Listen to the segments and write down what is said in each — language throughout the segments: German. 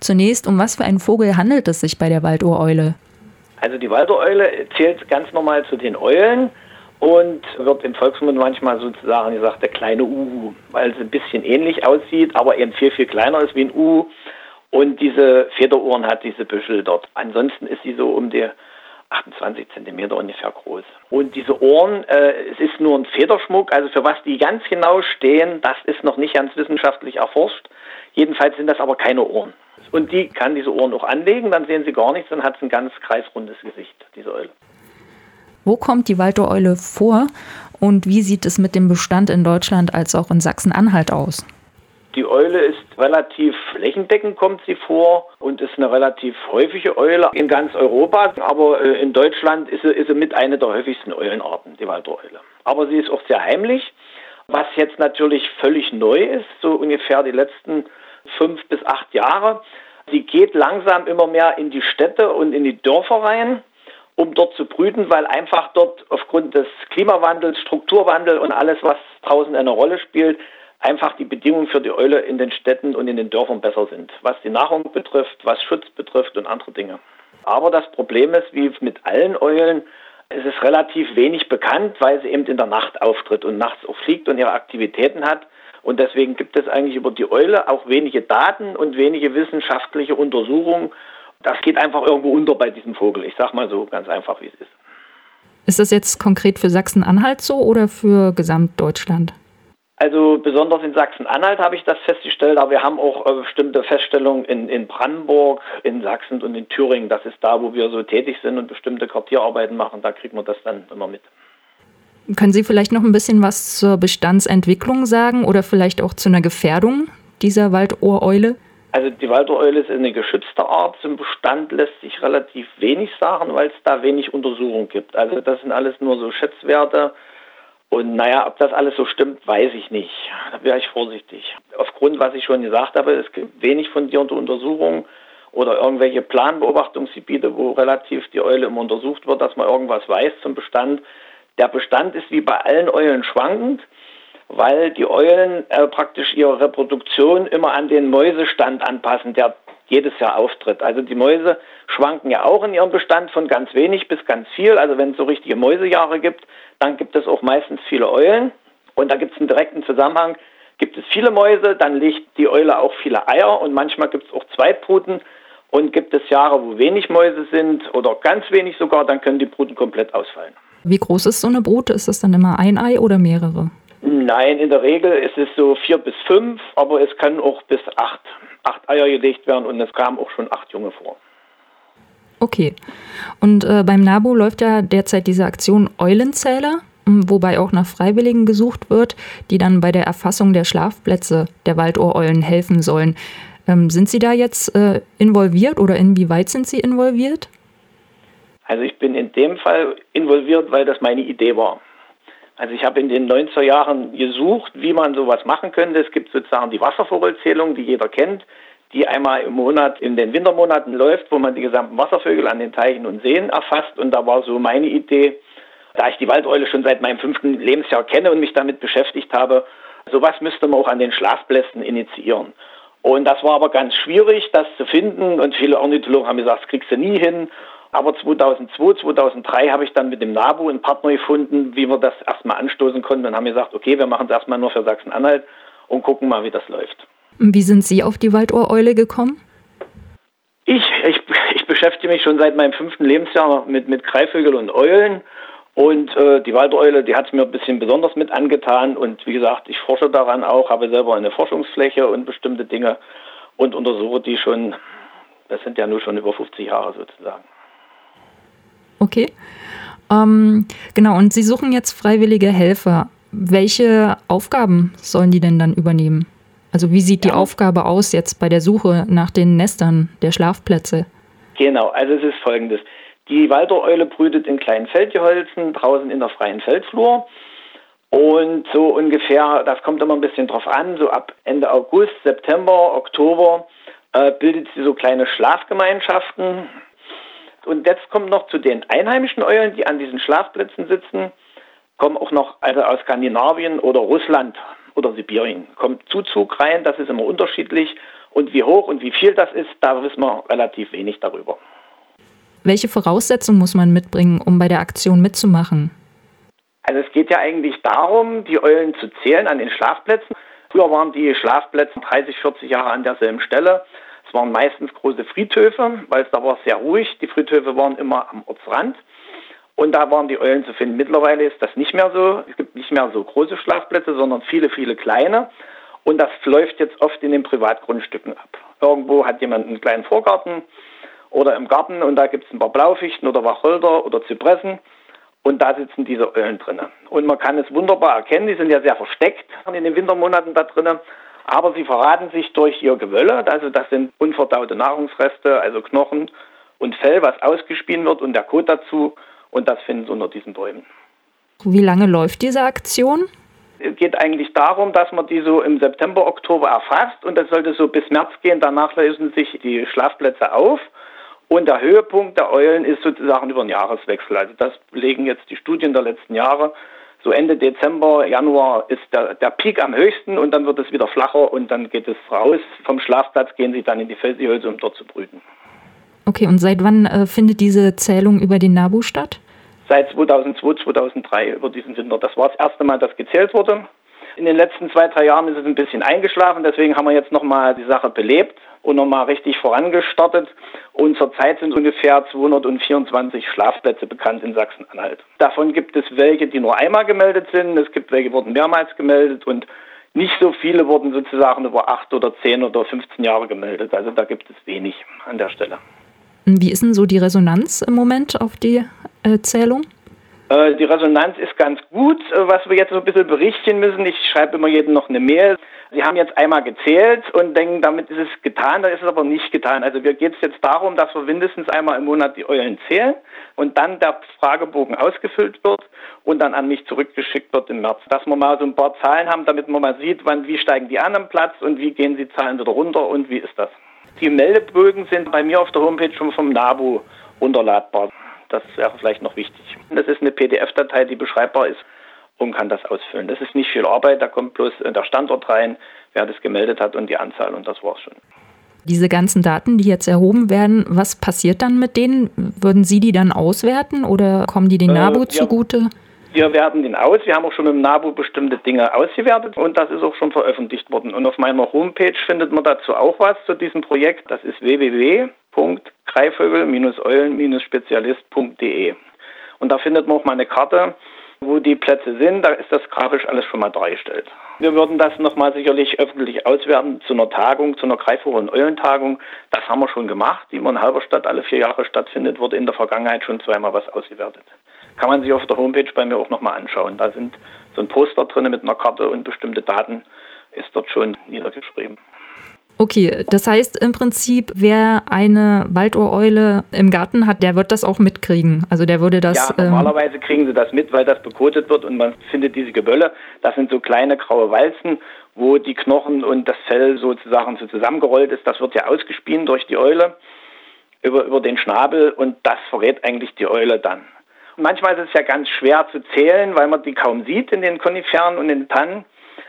Zunächst, um was für einen Vogel handelt es sich bei der Waldohreule? Also die Waldohreule zählt ganz normal zu den Eulen und wird im Volksmund manchmal sozusagen gesagt der kleine Uhu, weil es ein bisschen ähnlich aussieht, aber eben viel, viel kleiner ist wie ein Uhu und diese Federohren hat, diese Büschel dort. Ansonsten ist sie so um die 28 Zentimeter ungefähr groß. Und diese Ohren, äh, es ist nur ein Federschmuck, also für was die ganz genau stehen, das ist noch nicht ganz wissenschaftlich erforscht. Jedenfalls sind das aber keine Ohren. Und die kann diese Ohren auch anlegen, dann sehen sie gar nichts, dann hat sie ein ganz kreisrundes Gesicht, diese Eule. Wo kommt die Waldohreule vor und wie sieht es mit dem Bestand in Deutschland als auch in Sachsen-Anhalt aus? Die Eule ist relativ flächendeckend, kommt sie vor und ist eine relativ häufige Eule in ganz Europa. Aber äh, in Deutschland ist sie, ist sie mit einer der häufigsten Eulenarten, die Waldeule. Aber sie ist auch sehr heimlich. Was jetzt natürlich völlig neu ist, so ungefähr die letzten fünf bis acht Jahre. Sie geht langsam immer mehr in die Städte und in die Dörfer rein, um dort zu brüten, weil einfach dort aufgrund des Klimawandels, Strukturwandel und alles, was draußen eine Rolle spielt, einfach die Bedingungen für die Eule in den Städten und in den Dörfern besser sind, was die Nahrung betrifft, was Schutz betrifft und andere Dinge. Aber das Problem ist, wie mit allen Eulen, es ist relativ wenig bekannt, weil sie eben in der Nacht auftritt und nachts auch fliegt und ihre Aktivitäten hat. Und deswegen gibt es eigentlich über die Eule auch wenige Daten und wenige wissenschaftliche Untersuchungen. Das geht einfach irgendwo unter bei diesem Vogel. Ich sage mal so ganz einfach, wie es ist. Ist das jetzt konkret für Sachsen-Anhalt so oder für Gesamtdeutschland? Also besonders in Sachsen-Anhalt habe ich das festgestellt, aber wir haben auch äh, bestimmte Feststellungen in, in Brandenburg, in Sachsen und in Thüringen. Das ist da, wo wir so tätig sind und bestimmte Quartierarbeiten machen. Da kriegt man das dann immer mit. Können Sie vielleicht noch ein bisschen was zur Bestandsentwicklung sagen oder vielleicht auch zu einer Gefährdung dieser Waldohreule? Also die Waldohreule ist eine geschützte Art. Zum Bestand lässt sich relativ wenig sagen, weil es da wenig Untersuchung gibt. Also das sind alles nur so Schätzwerte und naja, ob das alles so stimmt, weiß ich nicht. Da wäre ich vorsichtig. Aufgrund, was ich schon gesagt habe, es gibt wenig fundierte Untersuchungen oder irgendwelche Planbeobachtungsgebiete, wo relativ die Eule immer untersucht wird, dass man irgendwas weiß zum Bestand. Der Bestand ist wie bei allen Eulen schwankend, weil die Eulen äh, praktisch ihre Reproduktion immer an den Mäusestand anpassen, der jedes Jahr auftritt. Also die Mäuse schwanken ja auch in ihrem Bestand von ganz wenig bis ganz viel. Also wenn es so richtige Mäusejahre gibt, dann gibt es auch meistens viele Eulen. Und da gibt es einen direkten Zusammenhang. Gibt es viele Mäuse, dann legt die Eule auch viele Eier und manchmal gibt es auch zwei Bruten. Und gibt es Jahre, wo wenig Mäuse sind oder ganz wenig sogar, dann können die Bruten komplett ausfallen. Wie groß ist so eine Brut? Ist das dann immer ein Ei oder mehrere? Nein, in der Regel ist es so vier bis fünf, aber es kann auch bis acht, acht Eier gelegt werden und es kamen auch schon acht Junge vor. Okay. Und äh, beim NABU läuft ja derzeit diese Aktion Eulenzähler, wobei auch nach Freiwilligen gesucht wird, die dann bei der Erfassung der Schlafplätze der Waldohreulen helfen sollen. Ähm, sind Sie da jetzt äh, involviert oder inwieweit sind Sie involviert? Also ich bin in dem Fall involviert, weil das meine Idee war. Also ich habe in den 90er Jahren gesucht, wie man sowas machen könnte. Es gibt sozusagen die Wasservogelzählung, die jeder kennt die einmal im Monat in den Wintermonaten läuft, wo man die gesamten Wasservögel an den Teichen und Seen erfasst. Und da war so meine Idee, da ich die Waldeule schon seit meinem fünften Lebensjahr kenne und mich damit beschäftigt habe, sowas müsste man auch an den Schlafplätzen initiieren. Und das war aber ganz schwierig, das zu finden. Und viele Ornithologen haben gesagt, das kriegst du nie hin. Aber 2002, 2003 habe ich dann mit dem NABU einen Partner gefunden, wie wir das erstmal anstoßen konnten und haben gesagt, okay, wir machen es erstmal nur für Sachsen-Anhalt und gucken mal, wie das läuft. Wie sind Sie auf die Waldohreule gekommen? Ich, ich, ich beschäftige mich schon seit meinem fünften Lebensjahr mit, mit Greifvögeln und Eulen. Und äh, die Waldeule, die hat es mir ein bisschen besonders mit angetan. Und wie gesagt, ich forsche daran auch, habe selber eine Forschungsfläche und bestimmte Dinge und untersuche die schon, das sind ja nur schon über 50 Jahre sozusagen. Okay. Ähm, genau, und Sie suchen jetzt freiwillige Helfer. Welche Aufgaben sollen die denn dann übernehmen? Also wie sieht ja. die Aufgabe aus jetzt bei der Suche nach den Nestern der Schlafplätze? Genau, also es ist folgendes. Die Waldereule brütet in kleinen Feldgeholzen draußen in der freien Feldflur. Und so ungefähr, das kommt immer ein bisschen drauf an, so ab Ende August, September, Oktober äh, bildet sie so kleine Schlafgemeinschaften. Und jetzt kommt noch zu den einheimischen Eulen, die an diesen Schlafplätzen sitzen, kommen auch noch also aus Skandinavien oder Russland oder Sibirien. Kommt Zuzug rein, das ist immer unterschiedlich. Und wie hoch und wie viel das ist, da wissen wir relativ wenig darüber. Welche Voraussetzungen muss man mitbringen, um bei der Aktion mitzumachen? Also es geht ja eigentlich darum, die Eulen zu zählen an den Schlafplätzen. Früher waren die Schlafplätze 30, 40 Jahre an derselben Stelle. Es waren meistens große Friedhöfe, weil es da war sehr ruhig. Die Friedhöfe waren immer am Ortsrand. Und da waren die Eulen zu finden. Mittlerweile ist das nicht mehr so. Es gibt nicht mehr so große Schlafplätze, sondern viele, viele kleine. Und das läuft jetzt oft in den Privatgrundstücken ab. Irgendwo hat jemand einen kleinen Vorgarten oder im Garten und da gibt es ein paar Blaufichten oder Wacholder oder Zypressen und da sitzen diese Eulen drinnen. Und man kann es wunderbar erkennen, die sind ja sehr versteckt in den Wintermonaten da drinnen, aber sie verraten sich durch ihr Gewölle, also das sind unverdaute Nahrungsreste, also Knochen und Fell, was ausgespien wird und der Kot dazu und das finden sie unter diesen Bäumen. Wie lange läuft diese Aktion? Es geht eigentlich darum, dass man die so im September, Oktober erfasst und das sollte so bis März gehen. Danach lösen sich die Schlafplätze auf und der Höhepunkt der Eulen ist sozusagen über den Jahreswechsel. Also das belegen jetzt die Studien der letzten Jahre. So Ende Dezember, Januar ist der, der Peak am höchsten und dann wird es wieder flacher und dann geht es raus. Vom Schlafplatz gehen sie dann in die Felsihölze, um dort zu brüten. Okay, und seit wann äh, findet diese Zählung über den Nabu statt? Seit 2002, 2003 über diesen Winter. Das war das erste Mal, dass gezählt wurde. In den letzten zwei, drei Jahren ist es ein bisschen eingeschlafen, deswegen haben wir jetzt nochmal die Sache belebt und nochmal richtig vorangestartet. Und zurzeit sind ungefähr 224 Schlafplätze bekannt in Sachsen-Anhalt. Davon gibt es welche, die nur einmal gemeldet sind. Es gibt welche, die wurden mehrmals gemeldet und nicht so viele wurden sozusagen über acht oder zehn oder 15 Jahre gemeldet. Also da gibt es wenig an der Stelle. Wie ist denn so die Resonanz im Moment auf die äh, Zählung? Äh, die Resonanz ist ganz gut. Äh, was wir jetzt so ein bisschen berichten müssen, ich schreibe immer jedem noch eine Mail. Sie haben jetzt einmal gezählt und denken, damit ist es getan, dann ist es aber nicht getan. Also mir geht es jetzt darum, dass wir mindestens einmal im Monat die Eulen zählen und dann der Fragebogen ausgefüllt wird und dann an mich zurückgeschickt wird im März. Dass wir mal so ein paar Zahlen haben, damit man mal sieht, wann, wie steigen die an am Platz und wie gehen die Zahlen wieder runter und wie ist das. Die Meldebögen sind bei mir auf der Homepage schon vom NABU runterladbar. Das wäre vielleicht noch wichtig. Das ist eine PDF-Datei, die beschreibbar ist und kann das ausfüllen. Das ist nicht viel Arbeit, da kommt bloß der Standort rein, wer das gemeldet hat und die Anzahl und das war's schon. Diese ganzen Daten, die jetzt erhoben werden, was passiert dann mit denen? Würden Sie die dann auswerten oder kommen die den NABU äh, zugute? Wir werten den aus. Wir haben auch schon dem NABU bestimmte Dinge ausgewertet und das ist auch schon veröffentlicht worden. Und auf meiner Homepage findet man dazu auch was zu diesem Projekt. Das ist www.greifvögel-eulen-spezialist.de. Und da findet man auch mal eine Karte, wo die Plätze sind. Da ist das grafisch alles schon mal dargestellt. Wir würden das nochmal sicherlich öffentlich auswerten zu einer Tagung, zu einer Greifvogel- und Eulentagung. Das haben wir schon gemacht, die immer in Halberstadt alle vier Jahre stattfindet, wurde in der Vergangenheit schon zweimal was ausgewertet kann man sich auf der Homepage bei mir auch nochmal anschauen. Da sind so ein Poster drin mit einer Karte und bestimmte Daten ist dort schon niedergeschrieben. Okay, das heißt im Prinzip, wer eine Waldohreule im Garten hat, der wird das auch mitkriegen. Also der würde das. Ja, ähm, normalerweise ähm, kriegen sie das mit, weil das bekotet wird und man findet diese Gebölle. Das sind so kleine graue Walzen, wo die Knochen und das Fell sozusagen so zusammengerollt ist. Das wird ja ausgespien durch die Eule über, über den Schnabel und das verrät eigentlich die Eule dann. Manchmal ist es ja ganz schwer zu zählen, weil man die kaum sieht in den Koniferen und in den Tannen.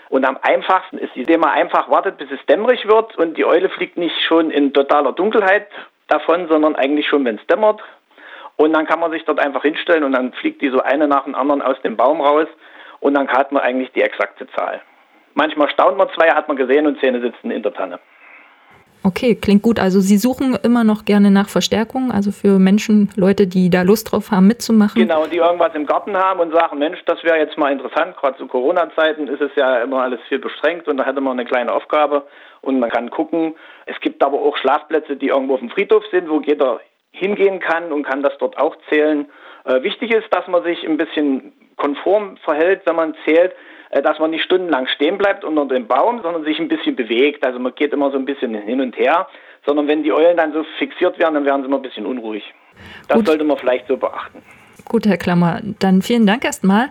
Und am einfachsten ist, indem man einfach wartet, bis es dämmerig wird und die Eule fliegt nicht schon in totaler Dunkelheit davon, sondern eigentlich schon, wenn es dämmert. Und dann kann man sich dort einfach hinstellen und dann fliegt die so eine nach dem anderen aus dem Baum raus und dann hat man eigentlich die exakte Zahl. Manchmal staunt man zwei, hat man gesehen und Zähne sitzen in der Tanne. Okay, klingt gut. Also Sie suchen immer noch gerne nach Verstärkung, also für Menschen, Leute, die da Lust drauf haben, mitzumachen. Genau, die irgendwas im Garten haben und sagen, Mensch, das wäre jetzt mal interessant. Gerade zu Corona-Zeiten ist es ja immer alles viel beschränkt und da hätte man eine kleine Aufgabe und man kann gucken. Es gibt aber auch Schlafplätze, die irgendwo auf dem Friedhof sind, wo jeder hingehen kann und kann das dort auch zählen. Äh, wichtig ist, dass man sich ein bisschen konform verhält, wenn man zählt. Äh, dass man nicht stundenlang stehen bleibt unter dem Baum, sondern sich ein bisschen bewegt. Also man geht immer so ein bisschen hin und her, sondern wenn die Eulen dann so fixiert werden, dann werden sie immer ein bisschen unruhig. Das Gut. sollte man vielleicht so beachten. Gut, Herr Klammer, dann vielen Dank erstmal.